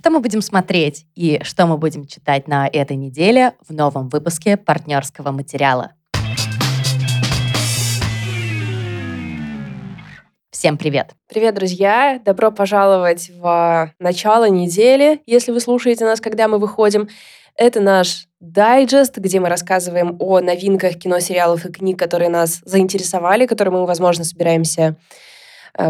что мы будем смотреть и что мы будем читать на этой неделе в новом выпуске партнерского материала. Всем привет! Привет, друзья! Добро пожаловать в начало недели, если вы слушаете нас, когда мы выходим. Это наш дайджест, где мы рассказываем о новинках кино, сериалов и книг, которые нас заинтересовали, которые мы, возможно, собираемся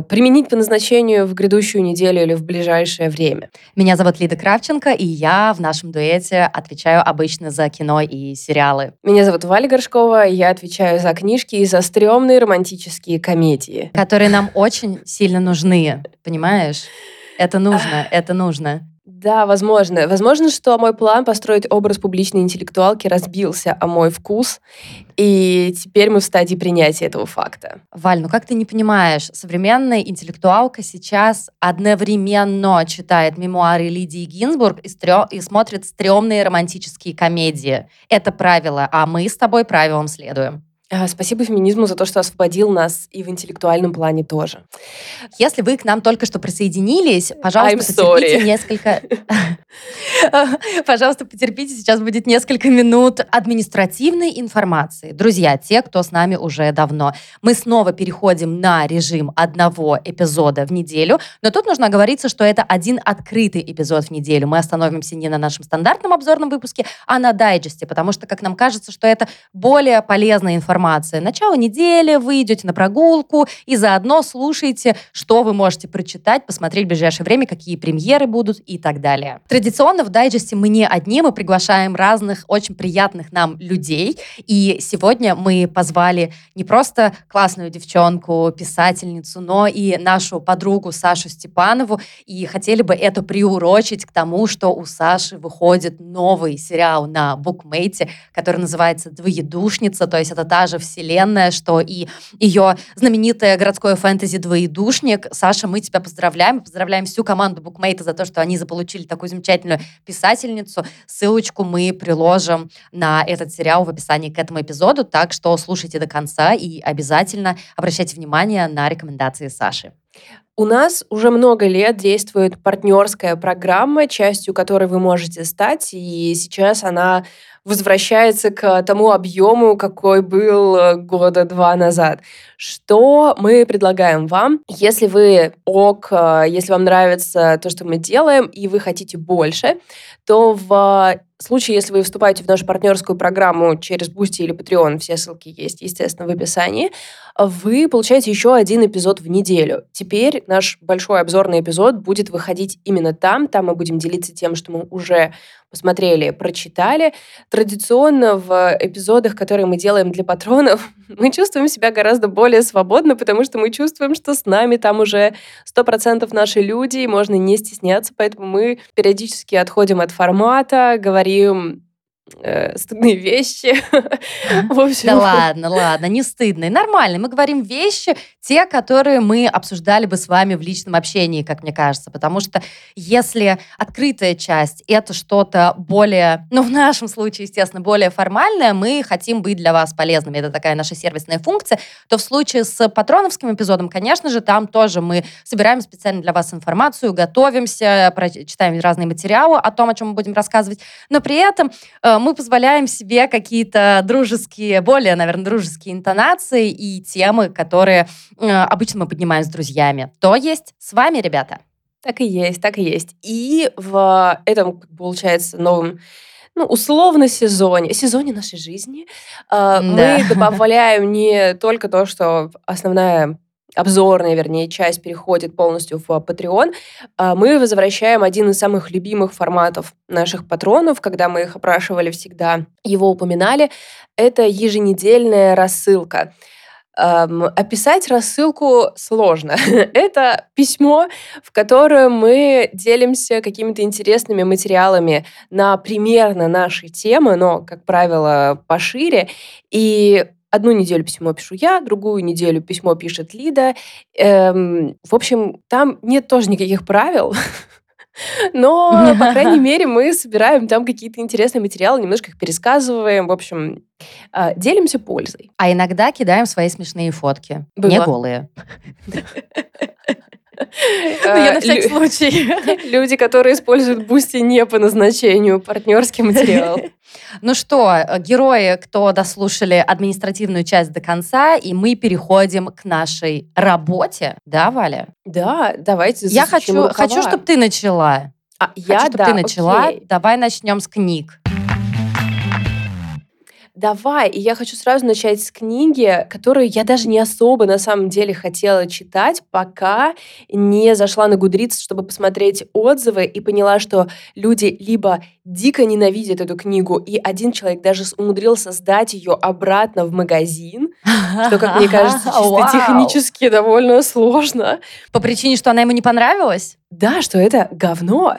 применить по назначению в грядущую неделю или в ближайшее время. Меня зовут Лида Кравченко, и я в нашем дуэте отвечаю обычно за кино и сериалы. Меня зовут Валя Горшкова, и я отвечаю за книжки и за стрёмные романтические комедии. Которые нам очень сильно нужны, понимаешь? Это нужно, это нужно. Да, возможно. Возможно, что мой план построить образ публичной интеллектуалки разбился о мой вкус, и теперь мы в стадии принятия этого факта. Валь, ну как ты не понимаешь, современная интеллектуалка сейчас одновременно читает мемуары Лидии Гинзбург и, стрё... и смотрит стрёмные романтические комедии. Это правило, а мы с тобой правилам следуем. А, спасибо феминизму за то, что освободил нас и в интеллектуальном плане тоже. Если вы к нам только что присоединились, пожалуйста, потерпите несколько... Пожалуйста, потерпите, сейчас будет несколько минут административной информации. Друзья, те, кто с нами уже давно, мы снова переходим на режим одного эпизода в неделю, но тут нужно оговориться, что это один открытый эпизод в неделю. Мы остановимся не на нашем стандартном обзорном выпуске, а на дайджесте, потому что, как нам кажется, что это более полезная информация информация. Начало недели, вы идете на прогулку и заодно слушаете, что вы можете прочитать, посмотреть в ближайшее время, какие премьеры будут и так далее. Традиционно в дайджесте мы не одни, мы приглашаем разных очень приятных нам людей. И сегодня мы позвали не просто классную девчонку, писательницу, но и нашу подругу Сашу Степанову. И хотели бы это приурочить к тому, что у Саши выходит новый сериал на букмейте, который называется «Двоедушница». То есть это та же вселенная, что и ее знаменитое городское фэнтези «Двоедушник». Саша, мы тебя поздравляем. Поздравляем всю команду букмейта за то, что они заполучили такую замечательную писательницу. Ссылочку мы приложим на этот сериал в описании к этому эпизоду, так что слушайте до конца и обязательно обращайте внимание на рекомендации Саши. У нас уже много лет действует партнерская программа, частью которой вы можете стать, и сейчас она возвращается к тому объему, какой был э, года два назад. Что мы предлагаем вам, если вы ок, э, если вам нравится то, что мы делаем, и вы хотите больше, то в случае, если вы вступаете в нашу партнерскую программу через Boosty или Patreon, все ссылки есть, естественно, в описании, вы получаете еще один эпизод в неделю. Теперь наш большой обзорный эпизод будет выходить именно там. Там мы будем делиться тем, что мы уже посмотрели, прочитали. Традиционно в эпизодах, которые мы делаем для патронов, мы чувствуем себя гораздо более свободно, потому что мы чувствуем, что с нами там уже 100% наши люди, и можно не стесняться, поэтому мы периодически отходим от формата, говорим э, стыдные вещи. В общем. Да ладно, ладно, не стыдные, нормально. Мы говорим вещи, те, которые мы обсуждали бы с вами в личном общении, как мне кажется. Потому что если открытая часть — это что-то более, ну, в нашем случае, естественно, более формальное, мы хотим быть для вас полезными. Это такая наша сервисная функция. То в случае с патроновским эпизодом, конечно же, там тоже мы собираем специально для вас информацию, готовимся, читаем разные материалы о том, о чем мы будем рассказывать. Но при этом э, мы позволяем себе какие-то дружеские, более, наверное, дружеские интонации и темы, которые э, обычно мы поднимаем с друзьями. То есть с вами, ребята. Так и есть, так и есть. И в этом, получается, новом ну, условно сезоне, сезоне нашей жизни э, да. мы добавляем не только то, что основная обзорная, вернее, часть переходит полностью в Patreon, а мы возвращаем один из самых любимых форматов наших патронов, когда мы их опрашивали всегда, его упоминали, это еженедельная рассылка. Эм, описать рассылку сложно. Это письмо, в котором мы делимся какими-то интересными материалами на примерно наши темы, но, как правило, пошире. И Одну неделю письмо пишу я, другую неделю письмо пишет Лида. Эм, в общем, там нет тоже никаких правил. Но, по крайней мере, мы собираем там какие-то интересные материалы, немножко их пересказываем. В общем, э, делимся пользой. А иногда кидаем свои смешные фотки. Было. Не голые. Ну, я на всякий случай. Люди, которые используют Boosty не по назначению, партнерский материал. Ну что, герои, кто дослушали административную часть до конца, и мы переходим к нашей работе. Да, Валя? Да, давайте Я хочу, хочу, чтобы ты начала. А, я, хочу, чтобы да, ты начала. окей. Давай начнем с книг. Давай, и я хочу сразу начать с книги, которую я даже не особо на самом деле хотела читать, пока не зашла на Гудриц, чтобы посмотреть отзывы и поняла, что люди либо дико ненавидят эту книгу, и один человек даже умудрился сдать ее обратно в магазин, что, как мне кажется, чисто Вау. технически довольно сложно. По причине, что она ему не понравилась? Да, что это говно.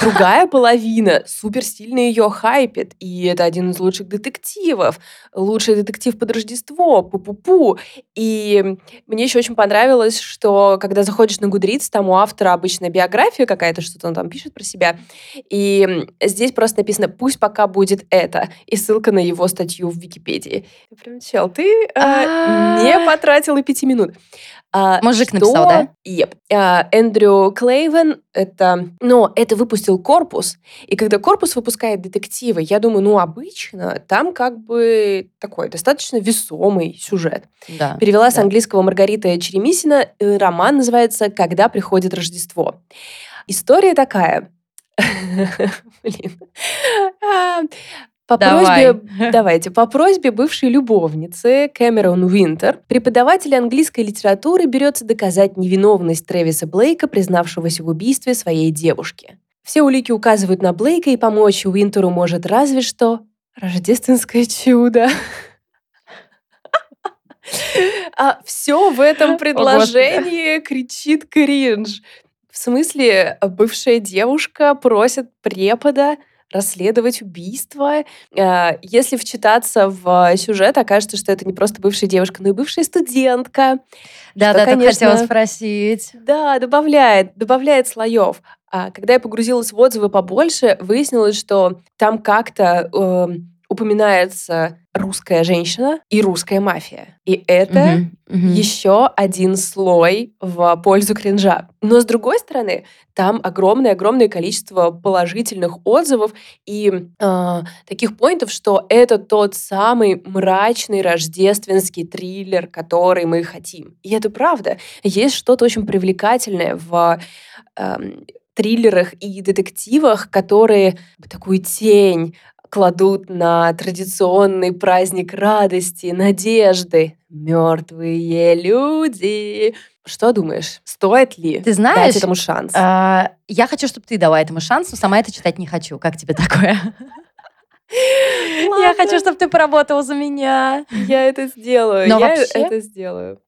Другая половина супер сильно ее хайпит, и это один из лучших детективов. Лучший детектив под Рождество, пу-пу-пу. И мне еще очень понравилось, что когда заходишь на Гудриц, там у автора обычно биография какая-то, что-то он там пишет про себя. И здесь просто написано «пусть пока будет это», и ссылка на его статью в Википедии. Я Прям, чел, ты э, А. не потратил и пяти минут. А, Мужик что- написал, да? Yep. А, Эндрю Клейвен, это, но это выпустил корпус, и когда корпус выпускает детективы, я думаю, ну, обычно там как бы такой достаточно весомый сюжет. Да. Перевела с английского Маргарита Черемисина, э, роман называется «Когда приходит Рождество». История такая. Блин. А, По Давай. просьбе, давайте, по просьбе бывшей любовницы Кэмерон Уинтер, преподаватель английской литературы берется доказать невиновность Трэвиса Блейка, признавшегося в убийстве своей девушки. Все улики указывают на Блейка, и помочь Уинтеру может разве что рождественское чудо. А все в этом предложении кричит кринж. В смысле, бывшая девушка просит препода расследовать убийство. Э, Если вчитаться в сюжет, окажется, что это не просто бывшая девушка, но и бывшая студентка. Да, что, да, конечно, хотела спросить. Да, добавляет, добавляет слоев. А когда я погрузилась в отзывы побольше, выяснилось, что там как-то эм, упоминается русская женщина и русская мафия. И это Мгм, мгм. еще один слой в пользу кринжа. Но с другой стороны, там огромное-огромное количество положительных отзывов и э, таких поинтов, что это тот самый мрачный рождественский триллер, который мы хотим. И это правда. Есть что-то очень привлекательное в эм, триллерах и детективах, которые такую тень кладут на традиционный праздник радости, надежды. Мертвые люди. Что думаешь, стоит ли Ты знаешь, дать этому шанс? А, Я хочу, чтобы ты дала этому шанс, но сама это читать не хочу. Как тебе такое? Я хочу, чтобы ты поработала за меня. Я это сделаю. Но я вообще- это сделаю.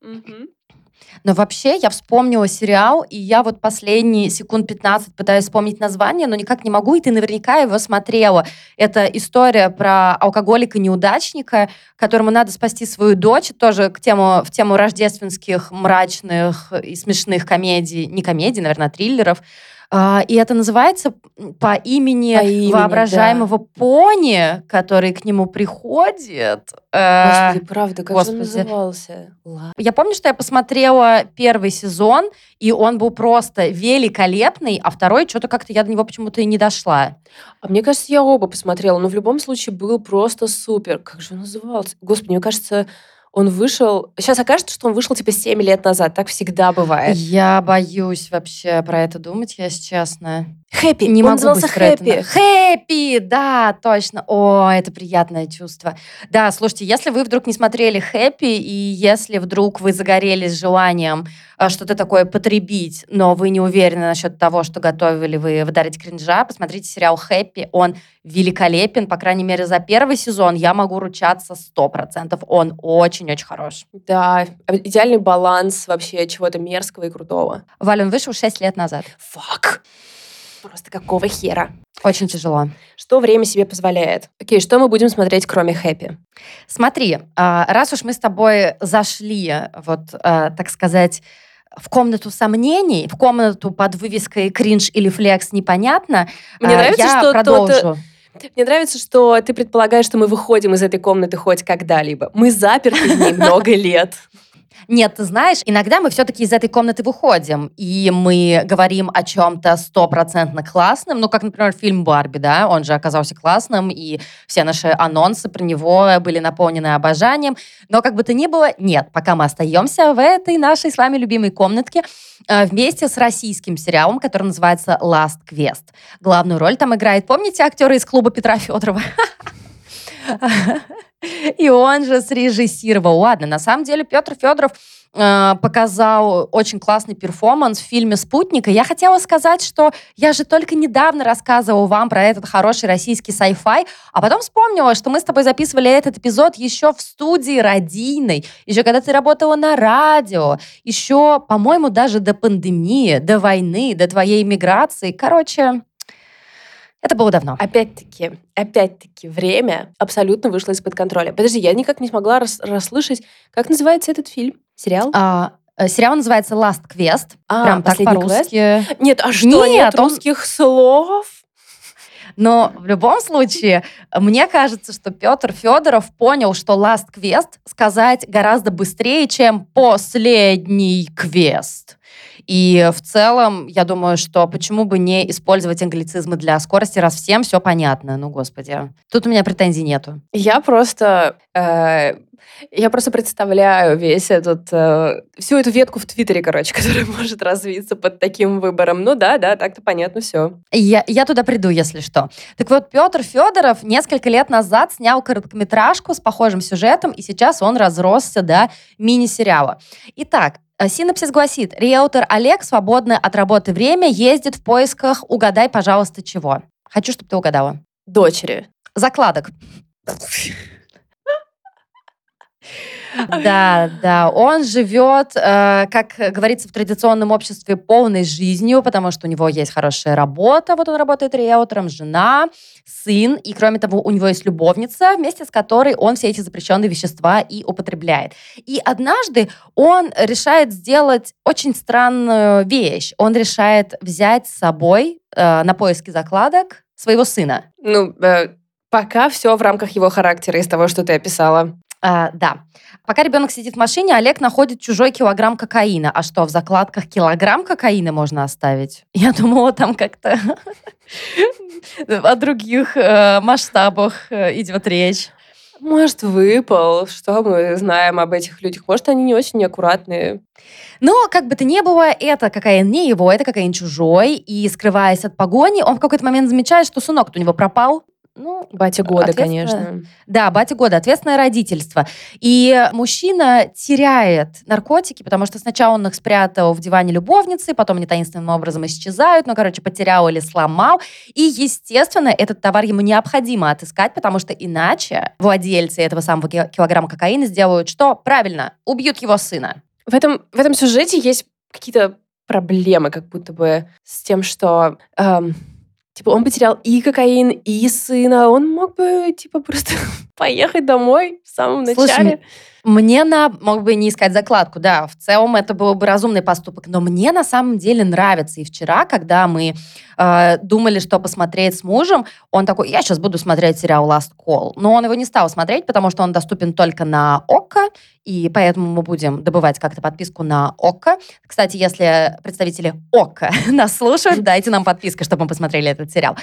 Но вообще я вспомнила сериал, и я вот последние секунд 15 пытаюсь вспомнить название, но никак не могу, и ты наверняка его смотрела. Это история про алкоголика-неудачника, которому надо спасти свою дочь, тоже к тему, в тему рождественских, мрачных и смешных комедий, не комедий, наверное, а триллеров. А, И это называется по имени, По имени, воображаемого пони, который к нему приходит. Э, Господи, правда, как Господи. он назывался? Я помню, что я посмотрела первый сезон, и он был просто великолепный, а второй что-то как-то я до него почему-то и не дошла. А мне кажется, я оба посмотрела, но в любом случае был просто супер. Как же он назывался? Господи, мне кажется, он вышел... Сейчас окажется, что он вышел типа 7 лет назад. Так всегда бывает. Я боюсь вообще про это думать, если честно. Хэппи. Не он могу назывался про это. Хэппи. Хэппи, да, точно. О, это приятное чувство. Да, слушайте, если вы вдруг не смотрели Хэппи, и если вдруг вы загорелись желанием э, что-то такое потребить, но вы не уверены насчет того, что готовы ли вы вдарить кринжа, посмотрите сериал Хэппи. Он великолепен, по крайней мере, за первый сезон я могу ручаться 100%. Он очень-очень хорош. Да, идеальный баланс вообще чего-то мерзкого и крутого. Валя, он вышел 6 лет назад. Фак. Просто какого хера? Очень тяжело. Что время себе позволяет? Окей, что мы будем смотреть, кроме хэппи? Смотри, а, раз уж мы с тобой зашли, вот, а, так сказать, в комнату сомнений, в комнату под вывеской «кринж» или «флекс» непонятно, Мне а, нравится, я что продолжу. Мне нравится, что ты предполагаешь, что мы выходим из этой комнаты хоть когда-либо. Мы заперты в ней много лет. Нет, ты знаешь, иногда мы все-таки из этой комнаты выходим, и мы говорим о чем-то стопроцентно классном, ну, как, например, фильм «Барби», да, он же оказался классным, и все наши анонсы про него были наполнены обожанием, но как бы то ни было, нет, пока мы остаемся в этой нашей с вами любимой комнатке, э, вместе с российским сериалом, который называется «Last Quest». Главную роль там играет, помните, актеры из клуба Петра Федорова? И он же срежиссировал. Ладно, на самом деле Петр Федоров э, показал очень классный перформанс в фильме «Спутник». И я хотела сказать, что я же только недавно рассказывала вам про этот хороший российский sci-fi, а потом вспомнила, что мы с тобой записывали этот эпизод еще в студии родийной, еще когда ты работала на радио, еще, по-моему, даже до пандемии, до войны, до твоей иммиграции. Короче, это было давно. Опять-таки, опять-таки, время абсолютно вышло из-под контроля. Подожди, я никак не смогла рас расслышать, как называется этот фильм, сериал? А, э, сериал называется Last Quest. А, Прям так по-русски. Нет, а что, нет, нет он... русских слов? Но в любом случае, мне кажется, что Петр Федоров понял, что Last Quest сказать гораздо быстрее, чем последний квест. И в целом, я думаю, что почему бы не использовать англицизмы для скорости, раз всем все понятно. Ну, господи. Тут у меня претензий нету. Я просто... Э, я просто представляю весь этот... Э, всю эту ветку в Твиттере, короче, которая может развиться под таким выбором. Ну да, да, так-то понятно все. Я, я туда приду, если что. Так вот, Петр Федоров несколько лет назад снял короткометражку с похожим сюжетом, и сейчас он разросся до мини-сериала. Итак, синапсис гласит, риэлтор Олег, свободное от работы время, ездит в поисках «Угадай, пожалуйста, чего». Хочу, чтобы ты угадала. Дочери. Закладок. Да, да. Он живет, э, как говорится в традиционном обществе, полной жизнью, потому что у него есть хорошая работа. Вот он работает риэлтором, жена, сын, и кроме того, у него есть любовница, вместе с которой он все эти запрещенные вещества и употребляет. И однажды он решает сделать очень странную вещь. Он решает взять с собой э, на поиски закладок своего сына. Ну, э, пока все в рамках его характера из того, что ты описала. А, да. Пока ребенок сидит в машине, Олег находит чужой килограмм кокаина. А что, в закладках килограмм кокаина можно оставить? Я думала, там как-то о других э, масштабах э, идет речь. Может, выпал. Что мы знаем об этих людях? Может, они не очень неаккуратные. Но, как бы то ни было, это кокаин не его, это кокаин чужой. И, скрываясь от погони, он в какой-то момент замечает, что сынок у него пропал. Ну, батя года, конечно. Да, батя года, ответственное родительство. И мужчина теряет наркотики, потому что сначала он их спрятал в диване любовницы, потом они таинственным образом исчезают, ну, короче, потерял или сломал. И, естественно, этот товар ему необходимо отыскать, потому что иначе владельцы этого самого килограмма кокаина сделают что? Правильно, убьют его сына. В этом, в этом сюжете есть какие-то проблемы, как будто бы с тем, что... Эм Типа, он потерял и кокаин, и сына. Он мог бы, типа, просто поехать домой в самом начале. Слушай, мне на мог бы не искать закладку, да, в целом это был бы разумный поступок, но мне на самом деле нравится. И вчера, когда мы э, думали, что посмотреть с мужем, он такой, я сейчас буду смотреть сериал Last Call, но он его не стал смотреть, потому что он доступен только на ОККО, и поэтому мы будем добывать как-то подписку на ОККО. Кстати, если представители ОККО нас слушают, дайте нам подписку, чтобы мы посмотрели этот сериал.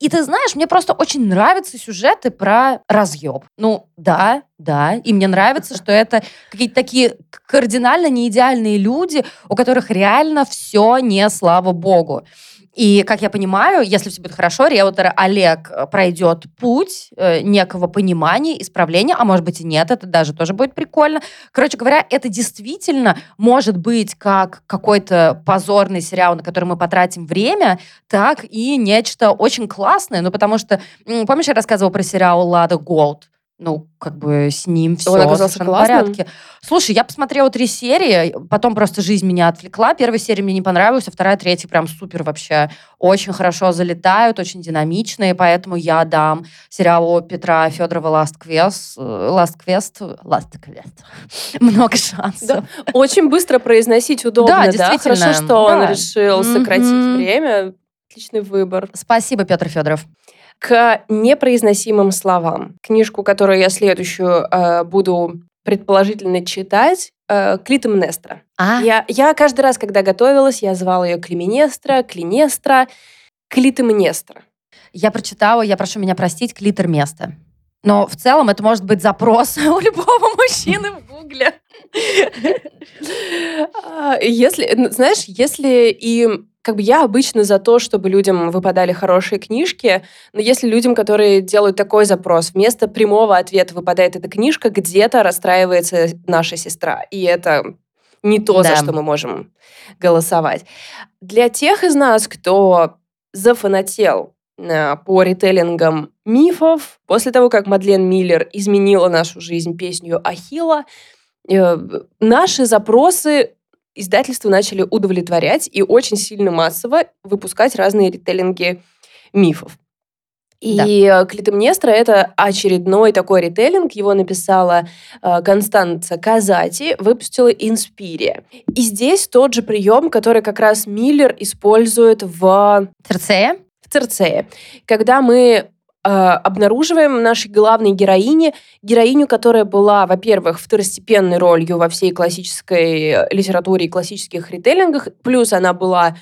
И ты знаешь, мне просто очень нравятся сюжеты про разъеб. Ну, да, да, и мне нравится, что это какие-то такие кардинально неидеальные люди, у которых реально все не слава богу. И, как я понимаю, если все будет хорошо, риэлтор Олег э, пройдет путь э, некого понимания, исправления, а может быть и нет, это даже тоже будет прикольно. Короче говоря, это действительно может быть как какой-то позорный сериал, на который мы потратим время, так и нечто очень классное. Ну, потому что, помнишь, я рассказывала про сериал «Лада Голд»? Ну, как бы с ним все Он оказался в порядке. Слушай, я посмотрела три серии, потом просто жизнь меня отвлекла. Первая серия мне не понравилась, а вторая, третья прям супер вообще. Очень хорошо залетают, очень динамичные, поэтому я дам сериалу Петра Федорова Last Quest, Last Quest, Last Quest. много шансов. Да. Очень быстро произносить удобно, да? действительно. Хорошо, что да. он решил сократить mm-hmm. время. Отличный выбор. Спасибо, Петр Федоров к непроизносимым словам. Книжку, которую я следующую э, буду предположительно читать, э, Клитемнестра. А, Я, я каждый раз, когда готовилась, я звала ее Клименестра, Клинестра, Клитемнестра. я прочитала, я прошу меня простить, клитор место. Но в целом это может быть запрос у любого мужчины в гугле. А, Если, ну, знаешь, если и как бы я обычно за то, чтобы людям выпадали хорошие книжки, но если людям, которые делают такой запрос, вместо прямого ответа выпадает эта книжка, где-то расстраивается наша сестра. И это не то, за Да. что мы можем голосовать. Для тех из нас, кто зафанател э, по ритейлингам мифов, после того, как Мадлен Миллер изменила нашу жизнь песню Ахилла, э, наши запросы издательства начали удовлетворять и очень сильно массово выпускать разные ритейлинги мифов. И э, Клитемнестра — это очередной такой ритейлинг. Его написала э, Констанца Казати, выпустила Инспирия. И здесь тот же прием, который как раз Миллер использует в Церцея? в Церцее. Когда мы э, обнаруживаем нашей главной героине, героиню, которая была, во-первых, второстепенной ролью во всей классической литературе и классических ритейлингах, плюс она была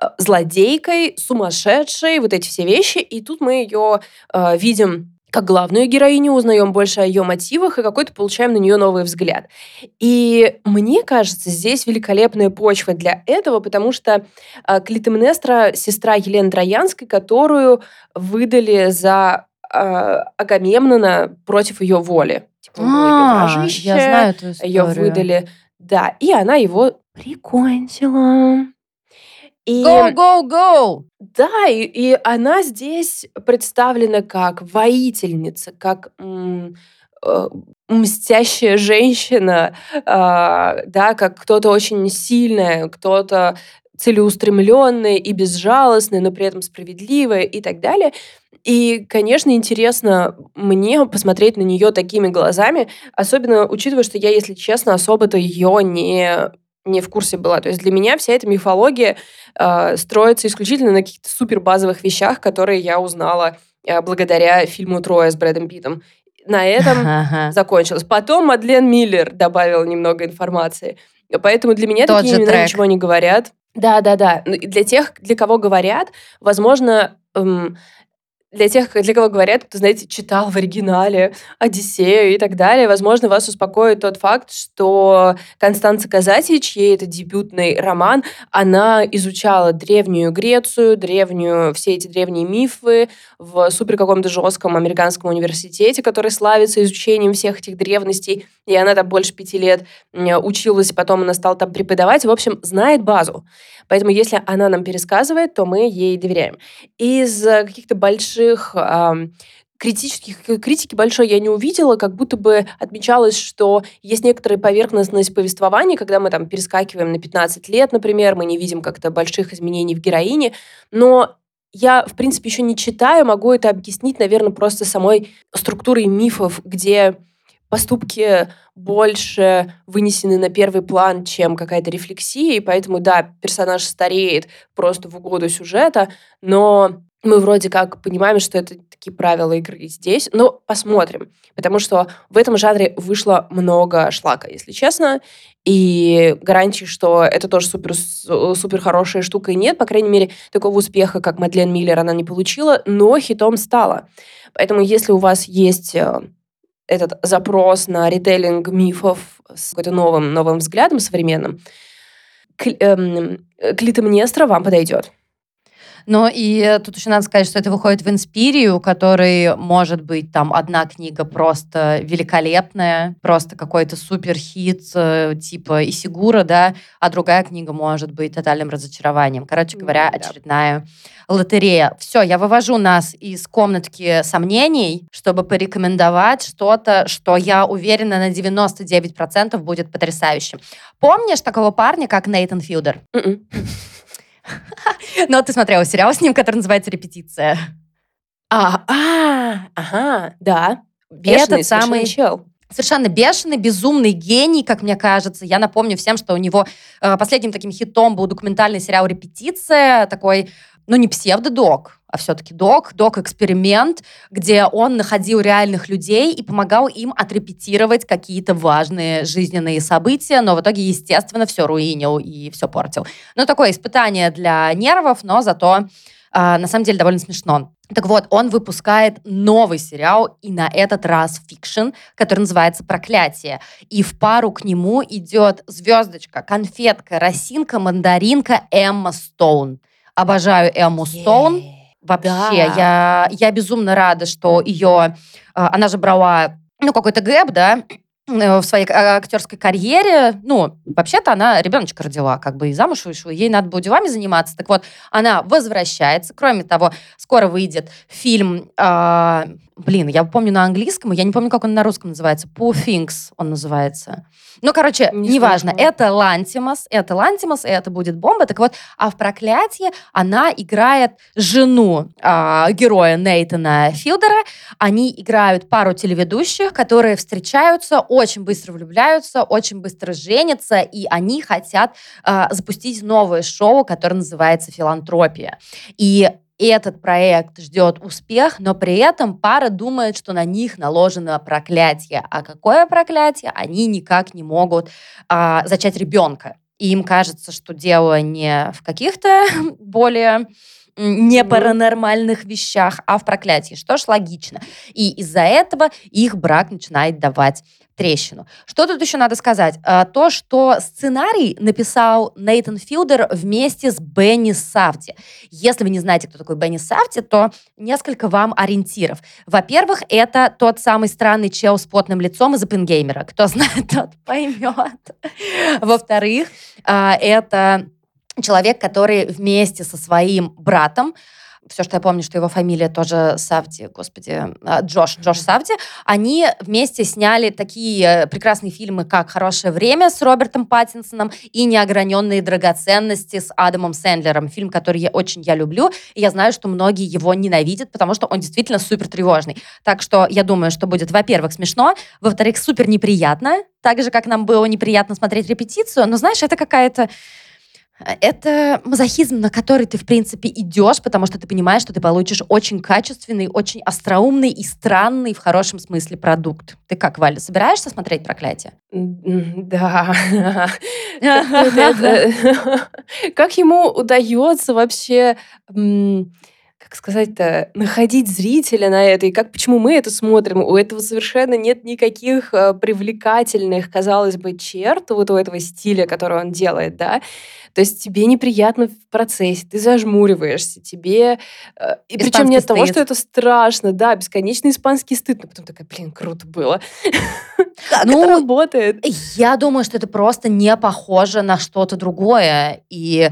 э, злодейкой, сумасшедшей, вот эти все вещи, и тут мы ее э, видим как главную героиню, узнаем больше о ее мотивах и какой-то получаем на нее новый взгляд. И мне кажется, здесь великолепная почва для этого, потому что э, Клитемнестра — сестра Елены Троянской, которую выдали за э, Агамемнона против ее воли. Типа, А, я знаю эту ее историю. выдали. Да, и она его прикончила. И, Go, go, go! да, и, и она здесь представлена как воительница, как э, мстящая женщина, а, да, как кто-то очень сильная, кто-то целеустремленная и безжалостная, но при этом справедливая и так далее. И, конечно, интересно мне посмотреть на нее такими глазами, особенно учитывая, что я, если честно, особо-то ее не не в курсе была. То есть для меня вся эта мифология э, строится исключительно на каких-то супер базовых вещах, которые я узнала э, благодаря фильму «Трое» с Брэдом Питтом. На этом Ага. закончилось. Потом Мадлен Миллер добавила немного информации. Поэтому для меня Тот такие имена трек. ничего не говорят. Да, да, да. Ну, Для тех, для кого говорят, возможно, эм, для тех, для кого говорят, кто, знаете, читал в оригинале Одиссею и так далее, возможно, вас успокоит тот факт, что Констанца Казати, чьей это дебютный роман, она изучала древнюю Грецию, древнюю, все эти древние мифы в супер каком-то жестком американском университете, который славится изучением всех этих древностей, и она там больше пяти лет училась, и потом она стала там преподавать. В общем, знает базу. Поэтому если она нам пересказывает, то мы ей доверяем. Из э, каких-то больших критических критики большой я не увидела, как будто бы отмечалось, что есть некоторая поверхностность повествования, когда мы там перескакиваем на 15 лет, например, мы не видим как-то больших изменений в героине, но я, в принципе, еще не читаю, могу это объяснить, наверное, просто самой структурой мифов, где поступки больше вынесены на первый план, чем какая-то рефлексия, и поэтому, да, персонаж стареет просто в угоду сюжета, но мы вроде как понимаем, что это такие правила игры здесь, но посмотрим, потому что в этом жанре вышло много шлака, если честно, и гарантии, что это тоже супер, супер хорошая штука и нет, по крайней мере, такого успеха, как Мадлен Миллер, она не получила, но хитом стала. Поэтому если у вас есть э, этот запрос на ритейлинг мифов с какой-то новым, новым взглядом современным, Кл- эм, вам подойдет. Ну и э, тут еще надо сказать, что это выходит в Инспирию, который может быть там одна книга просто великолепная, просто какой-то супер хит э, типа Исигура, да, а другая книга может быть тотальным разочарованием. Короче говоря, очередная лотерея. Все, я вывожу нас из комнатки сомнений, чтобы порекомендовать что-то, что я уверена на 99% будет потрясающим. Помнишь такого парня, как Нейтан Филдер? Мгм. Ну, ты смотрела сериал с ним, который называется «Репетиция». А, а, ага, да. Бешеный Этот самый- совершенно чел. Совершенно бешеный, безумный гений, как мне кажется. Я напомню всем, что у него э, последним таким хитом был документальный сериал «Репетиция», такой ну, не псевдодок, а все-таки док, док-эксперимент, где он находил реальных людей и помогал им отрепетировать какие-то важные жизненные события, но в итоге, естественно, все руинил и все портил. Ну, такое испытание для нервов, но зато а, на самом деле довольно смешно. Так вот, он выпускает новый сериал, и на этот раз fiction, который называется «Проклятие». И в пару к нему идет звездочка, конфетка, росинка, мандаринка Эмма Стоун. Обожаю Эмму Стоун. Вообще, да. я, я безумно рада, что ее... А, она же брала ну, какой-то гэп, да, Э, в своей а, актерской карьере, ну, вообще-то она ребеночка родила, как бы и замуж вышла, ей надо было делами заниматься. Так вот, она возвращается. Кроме того, скоро выйдет фильм, э, блин, я помню на английском, я не помню, как он на русском называется. Things он называется. Ну, короче, не неважно. Слышала. Это Лантимас, это Лантимас, это будет бомба. Так вот, а в «Проклятии» она играет жену э, героя Нейтана Филдера. Они играют пару телеведущих, которые встречаются, очень быстро влюбляются, очень быстро женятся, и они хотят э, запустить новое шоу, которое называется «Филантропия». И этот проект ждет успех, но при этом пара думает, что на них наложено проклятие. А какое проклятие? Они никак не могут а, зачать ребенка. И им кажется, что дело не в каких-то более не паранормальных вещах, а в проклятии, что ж логично. И из-за этого их брак начинает давать трещину. Что тут еще надо сказать? А, то, что сценарий написал Нейтан Филдер вместе с Бенни Савти. Если вы не знаете, кто такой Бенни Савти, то несколько вам ориентиров. Во-первых, это тот самый странный чел с потным лицом из Оппенгеймера. Кто знает, тот поймет. Во-вторых, а, это человек, который вместе со своим братом все, что я помню, что его фамилия тоже Савди, господи, а, Джош, Джош Савди, они вместе сняли такие прекрасные фильмы, как «Хорошее время» с Робертом Паттинсоном и «Неограненные драгоценности» с Адамом Сэндлером. Фильм, который я очень я люблю, и я знаю, что многие его ненавидят, потому что он действительно супер тревожный. Так что я думаю, что будет, во-первых, смешно, во-вторых, супер неприятно, так же, как нам было неприятно смотреть репетицию, но, знаешь, это какая-то это мазохизм, на который ты, в принципе, идешь, потому что ты понимаешь, что ты получишь очень качественный, очень остроумный и странный в хорошем смысле продукт. Ты как, Валя, собираешься смотреть «Проклятие»? Да. Как ему удается вообще как сказать-то, находить зрителя на это, и как, почему мы это смотрим. У этого совершенно нет никаких э, привлекательных, казалось бы, черт вот у этого стиля, который он делает, да. То есть тебе неприятно в процессе, ты зажмуриваешься, тебе... Э, и причем не от того, что это страшно, да, бесконечный испанский стыд, но потом такая, блин, круто было. Как ну, это работает? Я думаю, что это просто не похоже на что-то другое. И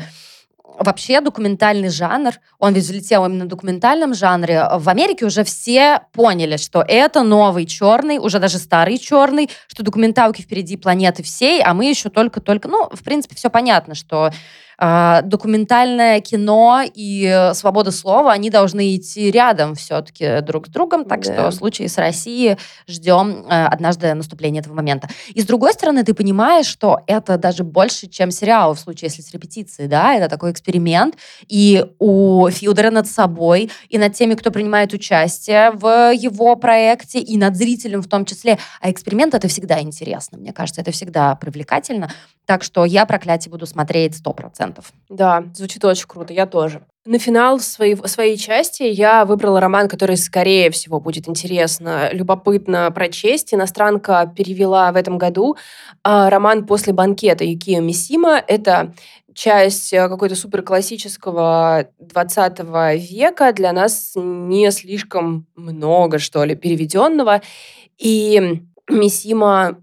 вообще документальный жанр, он ведь взлетел именно в документальном жанре, в Америке уже все поняли, что это новый черный, уже даже старый черный, что документалки впереди планеты всей, а мы еще только-только, ну, в принципе, все понятно, что документальное кино и свобода слова, они должны идти рядом все-таки друг с другом, так да. что в случае с Россией ждем э, однажды наступления этого момента. И с другой стороны, ты понимаешь, что это даже больше, чем сериал в случае, если с репетицией, да, это такой эксперимент, и у Филдера над собой, и над теми, кто принимает участие в его проекте, и над зрителем в том числе. А эксперимент это всегда интересно, мне кажется, это всегда привлекательно. Так что я «Проклятие» буду смотреть 100%. Да, звучит очень круто, я тоже. На финал своей, своей части я выбрала роман, который, скорее всего, будет интересно, любопытно прочесть. Иностранка перевела в этом году э, роман «После банкета» Юкио Мисима. Это часть э, какой-то суперклассического 20 века, для нас не слишком много, что ли, переведенного. И Мисима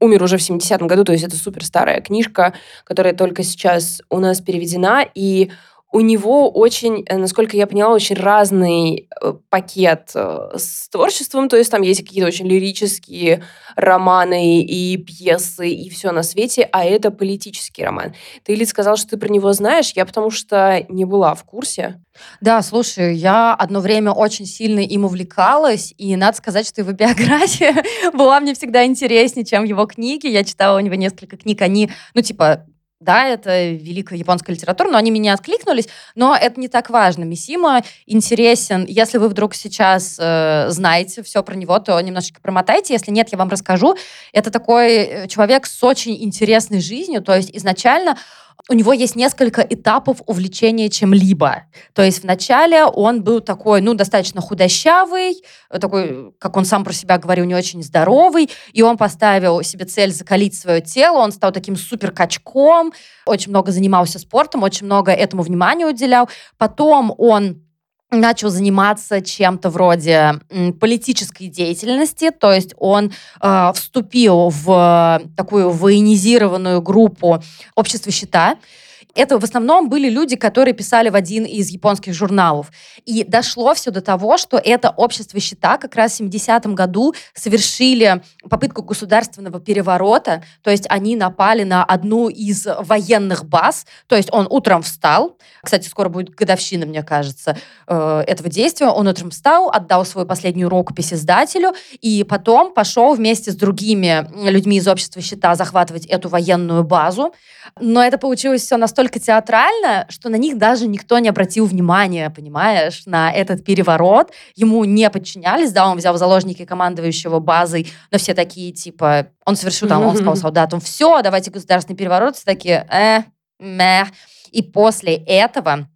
умер уже в 70-м году, то есть это супер старая книжка, которая только сейчас у нас переведена, и у него очень, э, насколько я поняла, очень разный э, пакет э, с творчеством, то есть там есть какие-то очень лирические романы и пьесы и все на свете, а это политический роман. Ты, Лид, сказал, что ты про него знаешь, я потому что не была в курсе. Да, слушай, я одно время очень сильно им увлекалась, и надо сказать, что его биография была мне всегда интереснее, чем его книги. Я читала у него несколько книг, они, ну, типа, да, это великая японская литература, но они меня откликнулись, но это не так важно. Мисима интересен. Если вы вдруг сейчас э, знаете все про него, то немножечко промотайте. Если нет, я вам расскажу. Это такой э, человек с очень интересной жизнью. То есть изначально у него есть несколько этапов увлечения чем-либо. То есть вначале он был такой, ну, достаточно худощавый, такой, как он сам про себя говорил, не очень здоровый, и он поставил себе цель закалить свое тело, он стал таким супер качком, очень много занимался спортом, очень много этому внимания уделял. Потом он начал заниматься чем-то вроде политической деятельности, то есть он э, вступил в такую военизированную группу общества щита, это в основном были люди, которые писали в один из японских журналов. И дошло все до того, что это общество щита как раз в 70-м году совершили попытку государственного переворота, то есть они напали на одну из военных баз, то есть он утром встал, кстати, скоро будет годовщина, мне кажется, э, этого действия, он утром встал, отдал свою последнюю рукопись издателю, и потом пошел вместе с другими людьми из общества щита захватывать эту военную базу. Но это получилось все настолько настолько театрально, что на них даже никто не обратил внимания, понимаешь, на этот переворот. Ему не подчинялись, да, он взял в заложники командующего базой, но все такие, типа, он совершил там, он сказал солдатам, все, давайте государственный переворот, все такие, э, мeh. И после этого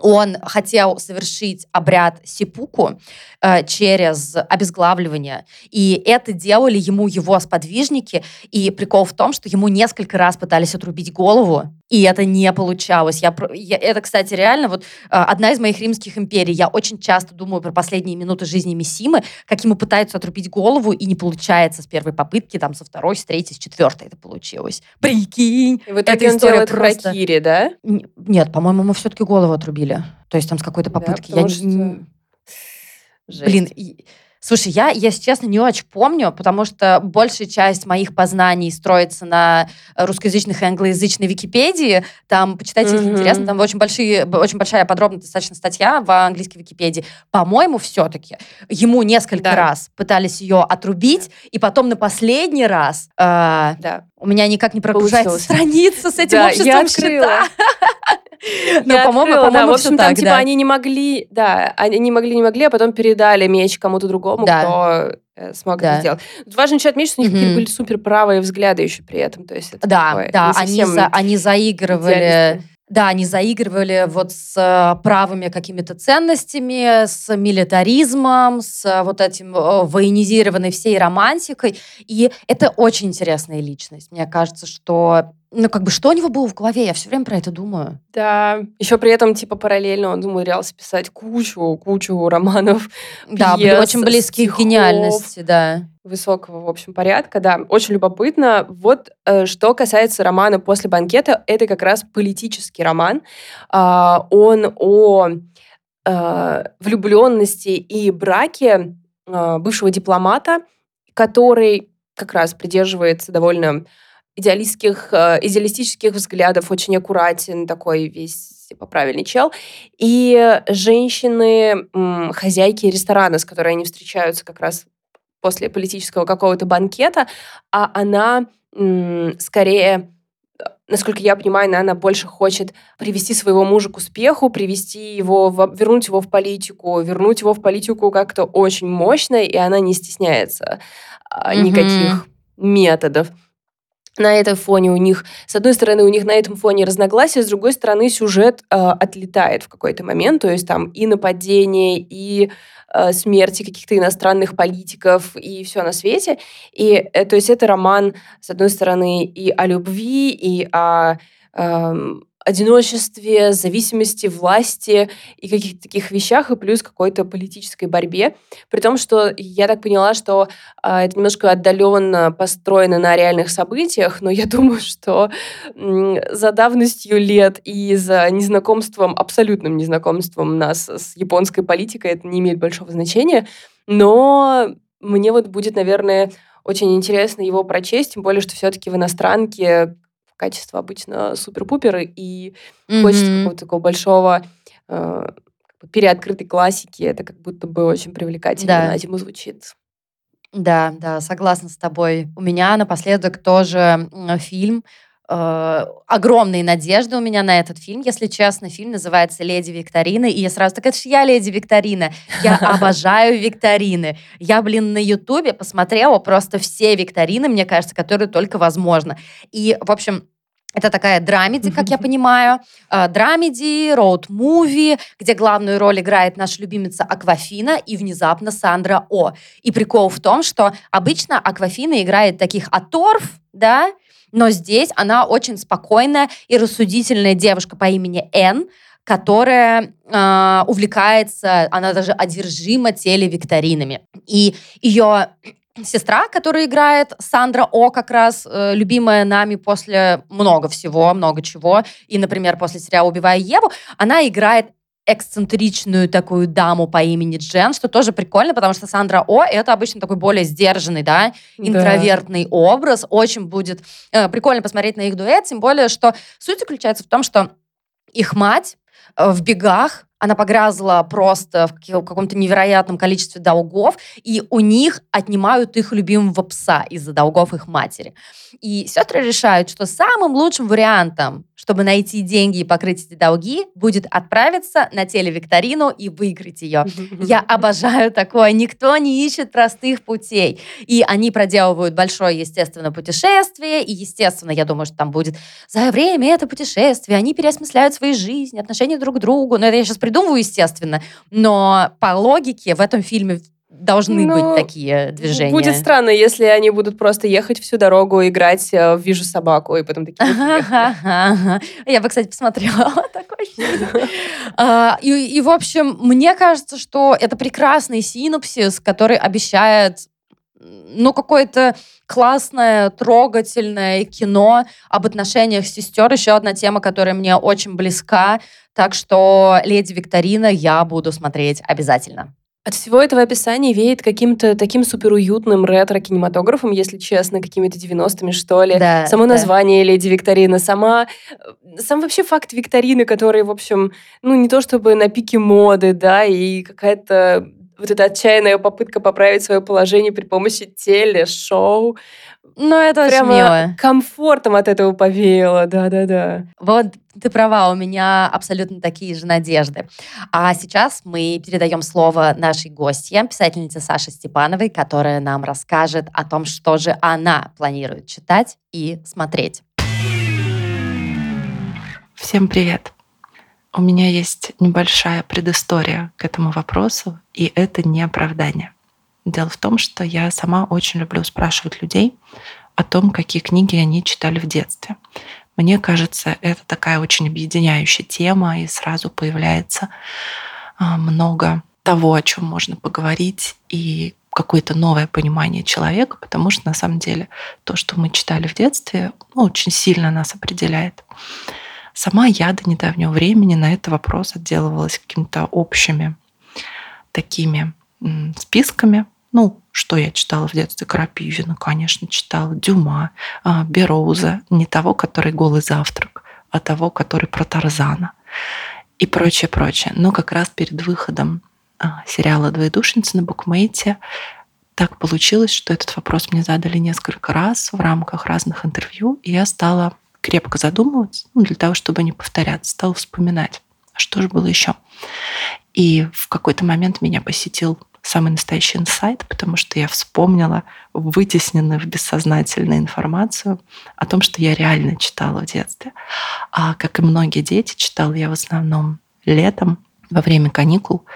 он хотел совершить обряд сипуку э, через обезглавливание. И это делали ему его сподвижники. И прикол в том, что ему несколько раз пытались отрубить голову, и это не получалось. Я, я, это, кстати, реально вот э, одна из моих римских империй. Я очень часто думаю про последние минуты жизни Мессимы, как ему пытаются отрубить голову, и не получается с первой попытки, там, со второй, с третьей, с четвертой это получилось. Прикинь! И в итоге он делает просто... хакири, да? Нет, по-моему, ему все-таки голову отрубили. То есть там с какой-то попытки. Да, я что... не... Блин, Слушай, я, если честно, не очень помню, потому что большая часть моих познаний строится на русскоязычных и англоязычной Википедии. Там, почитайте, mm-hmm. интересно, там очень, большие, очень большая подробная достаточно статья в английской Википедии. По-моему, все-таки ему несколько да. раз пытались ее отрубить, и потом на последний раз э, да. у меня никак не прогружается страница с этим да, обществом я открыла. Ну, по-моему, по-моему, в общем, там, типа, они не могли, да, они не могли, не могли, а потом передали меч кому-то другому, кто э, смог это сделать. Важно еще отметить, что у них какие-то были супер правые взгляды еще при этом. То есть да, да, они, за, они заигрывали да, они заигрывали вот с э, правыми какими-то ценностями, с милитаризмом, с э, вот этим военизированной всей романтикой. И это очень интересная личность. Мне кажется, что ну, как бы, что у него было в голове? Я все время про это думаю. Да. Еще при этом, типа, параллельно он умудрялся писать кучу, кучу романов, Да, пьес, были очень близкие стихов, к гениальности, да. Высокого, в общем, порядка, да. Очень любопытно. Вот э, что касается романа «После банкета», это как раз политический роман. Э, он о э, влюбленности и браке э, бывшего дипломата, который как раз придерживается довольно идеалистских, э, идеалистических взглядов, очень аккуратен, такой весь типа правильный чел. И женщины, хозяйки ресторана, с которой они встречаются как раз после политического какого-то банкета, а она скорее насколько я понимаю, она больше хочет привести своего мужа к успеху, привести его, в, вернуть его в политику, вернуть его в политику как-то очень мощно, и она не стесняется mm-hmm. никаких методов на этом фоне у них, с одной стороны, у них на этом фоне разногласия, с другой стороны, сюжет э, отлетает в какой-то момент, то есть там и нападение, и э, смерти каких-то иностранных политиков, и все на свете. И э, то есть это роман, с одной стороны, и о любви, и о э, одиночестве, зависимости, власти и каких-то таких вещах, и плюс какой-то политической борьбе. При том, что я так поняла, что э, это немножко отдаленно построено на реальных событиях, но я думаю, что э, за давностью лет и за незнакомством, абсолютным незнакомством нас с японской политикой это не имеет большого значения. Но мне вот будет, наверное, очень интересно его прочесть, тем более, что все-таки в иностранке качество обычно супер-пупер, и mm-hmm. хочется какого-то такого большого э, переоткрытой классики. Это как будто бы очень привлекательно да. на зиму звучит. Да, да, согласна с тобой. У меня напоследок тоже фильм э, огромные надежды у меня на этот фильм, если честно. Фильм называется «Леди Викторина», и я сразу такая, это же я Леди Викторина. Я обожаю викторины. Я, блин, на Ютубе посмотрела просто все викторины, мне кажется, которые только возможно. И, в общем, это такая драмеди, как я понимаю. Э, драмеди, роуд-муви, где главную роль играет наша любимица Аквафина и внезапно Сандра О. И прикол в том, что обычно Аквафина играет таких оторв, да, но здесь она очень спокойная и рассудительная девушка по имени Н, которая э, увлекается, она даже одержима телевикторинами. И ее сестра, которая играет Сандра О, как раз э, любимая нами после много всего, много чего. И, например, после сериала «Убивая Еву», она играет эксцентричную такую даму по имени Джен, что тоже прикольно, потому что Сандра О это обычно такой более сдержанный, да, интровертный да. образ. Очень будет э, прикольно посмотреть на их дуэт, тем более, что суть заключается в том, что их мать э, в бегах она погрязла просто в каком-то невероятном количестве долгов, и у них отнимают их любимого пса из-за долгов их матери. И сестры решают, что самым лучшим вариантом, чтобы найти деньги и покрыть эти долги, будет отправиться на телевикторину и выиграть ее. Я обожаю такое. Никто не ищет простых путей. И они проделывают большое, естественно, путешествие. И, естественно, я думаю, что там будет за время это путешествие. Они переосмысляют свои жизни, отношения друг к другу. Но это я сейчас придумываю, естественно, но по логике в этом фильме должны ну, быть такие движения. Будет странно, если они будут просто ехать всю дорогу, играть э, в «Вижу собаку», и потом такие... Я бы, кстати, посмотрела фильм. А, и, в общем, мне кажется, что это прекрасный синопсис, который обещает ну, какое-то классное, трогательное кино об отношениях сестер. Еще одна тема, которая мне очень близка. Так что «Леди Викторина» я буду смотреть обязательно. От всего этого описания веет каким-то таким суперуютным ретро-кинематографом, если честно, какими-то 90-ми, что ли. Да, Само да. название «Леди Викторина», сама... Э, сам вообще факт викторины, который, в общем, ну, не то чтобы на пике моды, да, и какая-то вот эта отчаянная попытка поправить свое положение при помощи телешоу. Ну, это Прямо очень мило. комфортом от этого повеяло, да-да-да. Вот ты права, у меня абсолютно такие же надежды. А сейчас мы передаем слово нашей гостье, писательнице Саше Степановой, которая нам расскажет о том, что же она планирует читать и смотреть. Всем привет! У меня есть небольшая предыстория к этому вопросу, и это не оправдание. Дело в том, что я сама очень люблю спрашивать людей о том, какие книги они читали в детстве. Мне кажется, это такая очень объединяющая тема, и сразу появляется а, много того, о чем можно поговорить, и какое-то новое понимание человека, потому что на самом деле то, что мы читали в детстве, ну, очень сильно нас определяет. Сама я до недавнего времени на этот вопрос отделывалась какими-то общими такими списками. Ну, что я читала в детстве? Крапивина, конечно, читала. Дюма, а, Бероуза. Не того, который «Голый завтрак», а того, который про Тарзана. И прочее, прочее. Но как раз перед выходом а, сериала «Двоедушница» на букмейте так получилось, что этот вопрос мне задали несколько раз в рамках разных интервью, и я стала крепко задумываться, ну, для того, чтобы не повторяться, стал вспоминать, что же было еще. И в какой-то момент меня посетил самый настоящий инсайт, потому что я вспомнила вытесненную в бессознательную информацию о том, что я реально читала в детстве. А как и многие дети, читала я в основном летом, во время каникул.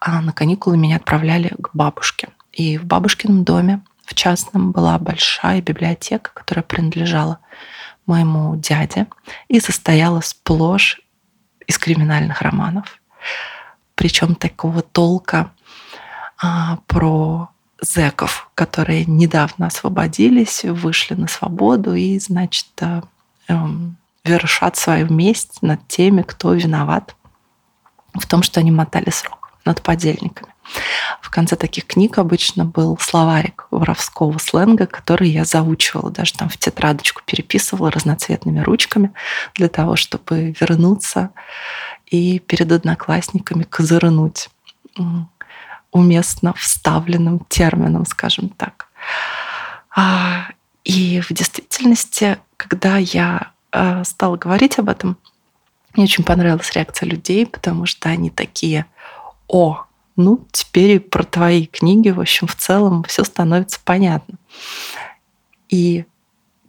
А на каникулы меня отправляли к бабушке. И в бабушкином доме, в частном, была большая библиотека, которая принадлежала моему дяде и состояла сплошь из криминальных романов. Причем такого толка про зеков, которые недавно освободились, вышли на свободу и, значит, а, эм, вершат свою месть над теми, кто виноват в том, что они мотали срок над подельниками. В конце таких книг обычно был словарик воровского сленга, который я заучивала, даже там в тетрадочку переписывала разноцветными ручками для того, чтобы вернуться и перед одноклассниками козырнуть уместно вставленным термином, скажем так. А, и в действительности, когда я э, стала говорить об этом, мне очень понравилась реакция людей, потому что они такие, о, ну, теперь и про твои книги, в общем, в целом все становится понятно. И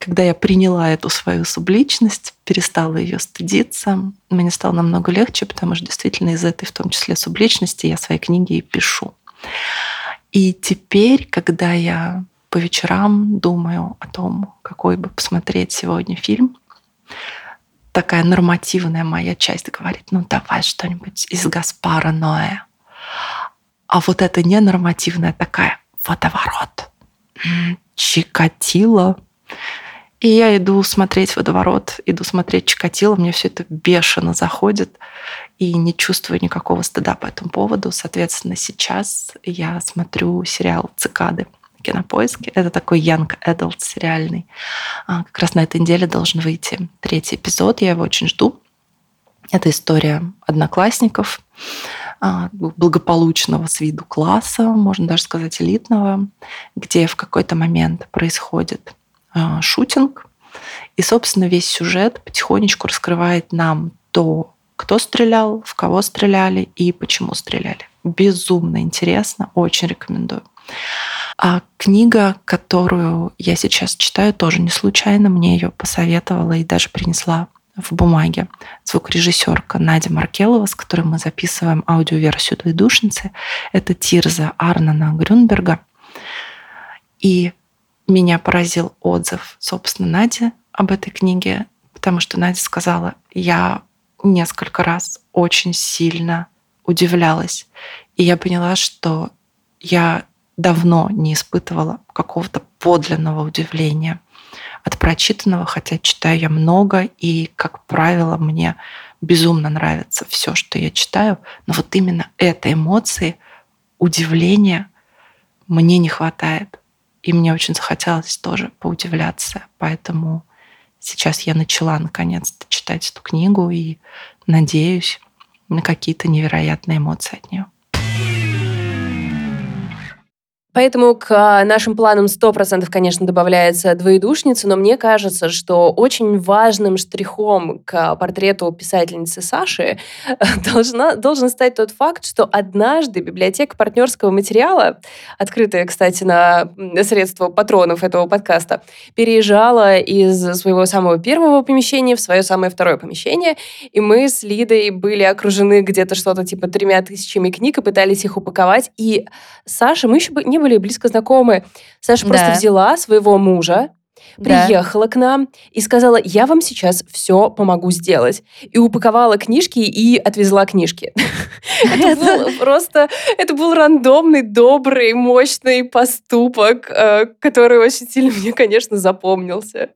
когда я приняла эту свою субличность, перестала ее стыдиться, мне стало намного легче, потому что действительно из этой, в том числе субличности, я свои книги и пишу. И теперь, когда я по вечерам думаю о том, какой бы посмотреть сегодня фильм, такая нормативная моя часть говорит, ну давай что-нибудь из Гаспара Ноэ. А вот эта ненормативная такая водоворот, Чикатило. И я иду смотреть водоворот, иду смотреть Чикатило, мне все это бешено заходит, и не чувствую никакого стыда по этому поводу. Соответственно, сейчас я смотрю сериал «Цикады» кинопоиске. Это такой young adult сериальный. А, как раз на этой неделе должен выйти третий эпизод. Я его очень жду. Это история одноклассников, а, благополучного с виду класса, можно даже сказать элитного, где в какой-то момент происходит шутинг. И, собственно, весь сюжет потихонечку раскрывает нам то, кто стрелял, в кого стреляли и почему стреляли. Безумно интересно, очень рекомендую. А книга, которую я сейчас читаю, тоже не случайно. Мне ее посоветовала и даже принесла в бумаге звукорежиссерка Надя Маркелова, с которой мы записываем аудиоверсию «Двоедушницы». Это Тирза Арнана Грюнберга. И меня поразил отзыв, собственно, Нади об этой книге, потому что Надя сказала, я несколько раз очень сильно удивлялась. И я поняла, что я давно не испытывала какого-то подлинного удивления от прочитанного, хотя читаю я много, и, как правило, мне безумно нравится все, что я читаю, но вот именно этой эмоции, удивления, мне не хватает. И мне очень захотелось тоже поудивляться. Поэтому сейчас я начала наконец-то читать эту книгу и надеюсь на какие-то невероятные эмоции от нее. Поэтому к а, нашим планам 100%, конечно, добавляется двоедушница, но мне кажется, что очень важным штрихом к портрету писательницы Саши должна, должен стать тот факт, что однажды библиотека партнерского материала, открытая, кстати, на средства патронов этого подкаста, переезжала из своего самого первого помещения в свое самое второе помещение, и мы с Лидой были окружены где-то что-то типа тремя тысячами книг и пытались их упаковать, и Саша, мы еще не были близко знакомы. Саша просто да. взяла своего мужа, приехала да. к нам и сказала, я вам сейчас все помогу сделать. И упаковала книжки и отвезла книжки. Это был просто, это был рандомный, добрый, мощный поступок, э, который очень сильно мне, конечно, запомнился.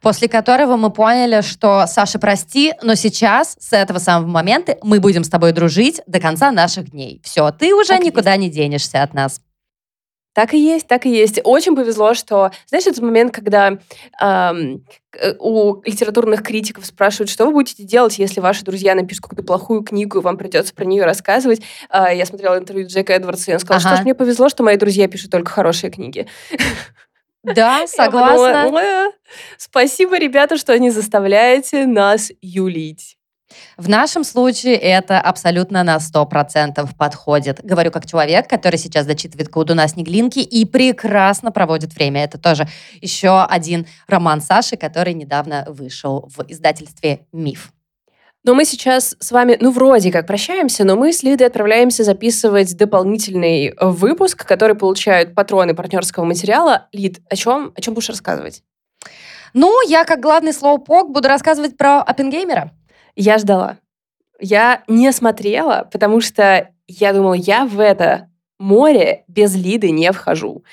После которого мы поняли, что, Саша, прости, но сейчас, с этого самого момента, мы будем с тобой дружить до конца наших дней. Все, ты уже так никуда есть. не денешься от нас. Так и есть, так и есть. Очень повезло, что, знаешь, этот момент, когда эм, у литературных критиков спрашивают, что вы будете делать, если ваши друзья напишут какую-то плохую книгу, и вам придется про нее рассказывать. Э, я смотрела интервью Джека Эдвардса, и он сказал, ага. что ж, мне повезло, что мои друзья пишут только хорошие книги. Да, согласна. Подумала, Спасибо, ребята, что не заставляете нас юлить. В нашем случае это абсолютно на 100% подходит. Говорю как человек, который сейчас зачитывает Колдуна Снеглинки и прекрасно проводит время. Это тоже еще один роман Саши, который недавно вышел в издательстве «Миф». Но мы сейчас с вами, ну, вроде как прощаемся, но мы с Лидой отправляемся записывать дополнительный выпуск, который получают патроны партнерского материала. Лид, о чем, о чем будешь рассказывать? Ну, я как главный слоупок буду рассказывать про Оппенгеймера. Я ждала. Я не смотрела, потому что я думала, я в это море без Лиды не вхожу.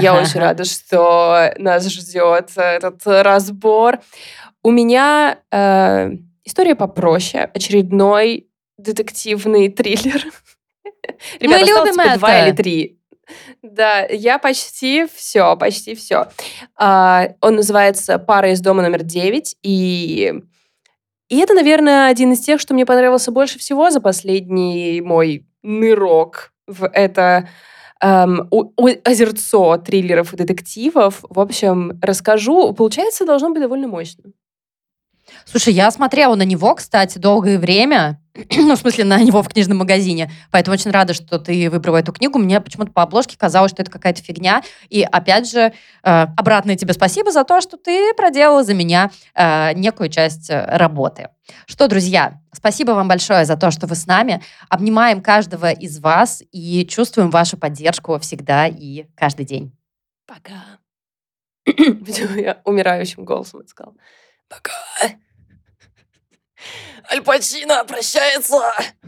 Я очень рада, что нас ждет этот разбор. У меня э, история попроще. Очередной детективный триллер. Ребята, Мы любим это. два или три. Да, я почти все, почти все. А, он называется «Пара из дома номер девять», и и это, наверное, один из тех, что мне понравился больше всего за последний мой нырок в это эм, озерцо триллеров и детективов. В общем, расскажу. Получается, должно быть довольно мощно. Слушай, я смотрела на него, кстати, долгое время. ну, в смысле, на него в книжном магазине. Поэтому очень рада, что ты выбрала эту книгу. Мне почему-то по обложке казалось, что это какая-то фигня. И опять же, э, обратное тебе спасибо за то, что ты проделала за меня э, некую часть э, работы. Что, друзья, спасибо вам большое за то, что вы с нами. Обнимаем каждого из вас и чувствуем вашу поддержку всегда и каждый день. Пока. Я умирающим голосом это сказала. Пока. Альпачина прощается.